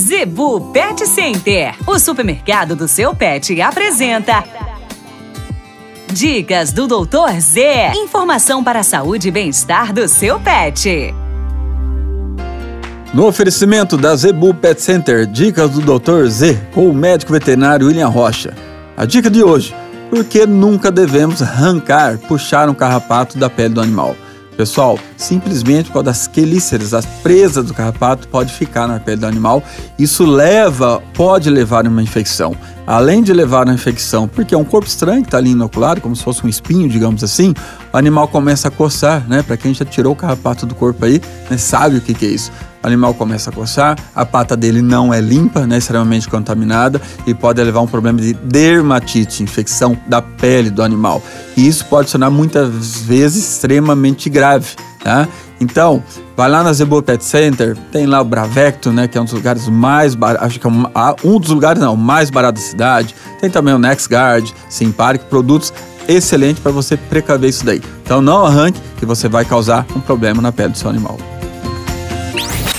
Zebu Pet Center, o supermercado do seu pet, apresenta. Dicas do Doutor Z. Informação para a saúde e bem-estar do seu pet. No oferecimento da Zebu Pet Center, dicas do Dr. Z com o médico veterinário William Rocha. A dica de hoje: por que nunca devemos arrancar, puxar um carrapato da pele do animal? Pessoal, simplesmente por causa das quelíceras, as presas do carrapato pode ficar na pele do animal. Isso leva, pode levar a uma infecção. Além de levar a infecção, porque é um corpo estranho que está ali inoculado, como se fosse um espinho, digamos assim, o animal começa a coçar, né? Para quem já tirou o carrapato do corpo aí, né, sabe o que, que é isso. O animal começa a coçar, a pata dele não é limpa, né, extremamente contaminada e pode levar a um problema de dermatite, infecção da pele do animal. E isso pode tornar muitas vezes extremamente grave, tá? Então, vai lá na Zebu Pet Center, tem lá o Bravecto, né, que é um dos lugares mais baratos, acho que é um, um dos lugares não, mais barato da cidade. Tem também o NextGuard, Simparic, produtos excelentes para você precaver isso daí. Então não arranque que você vai causar um problema na pele do seu animal.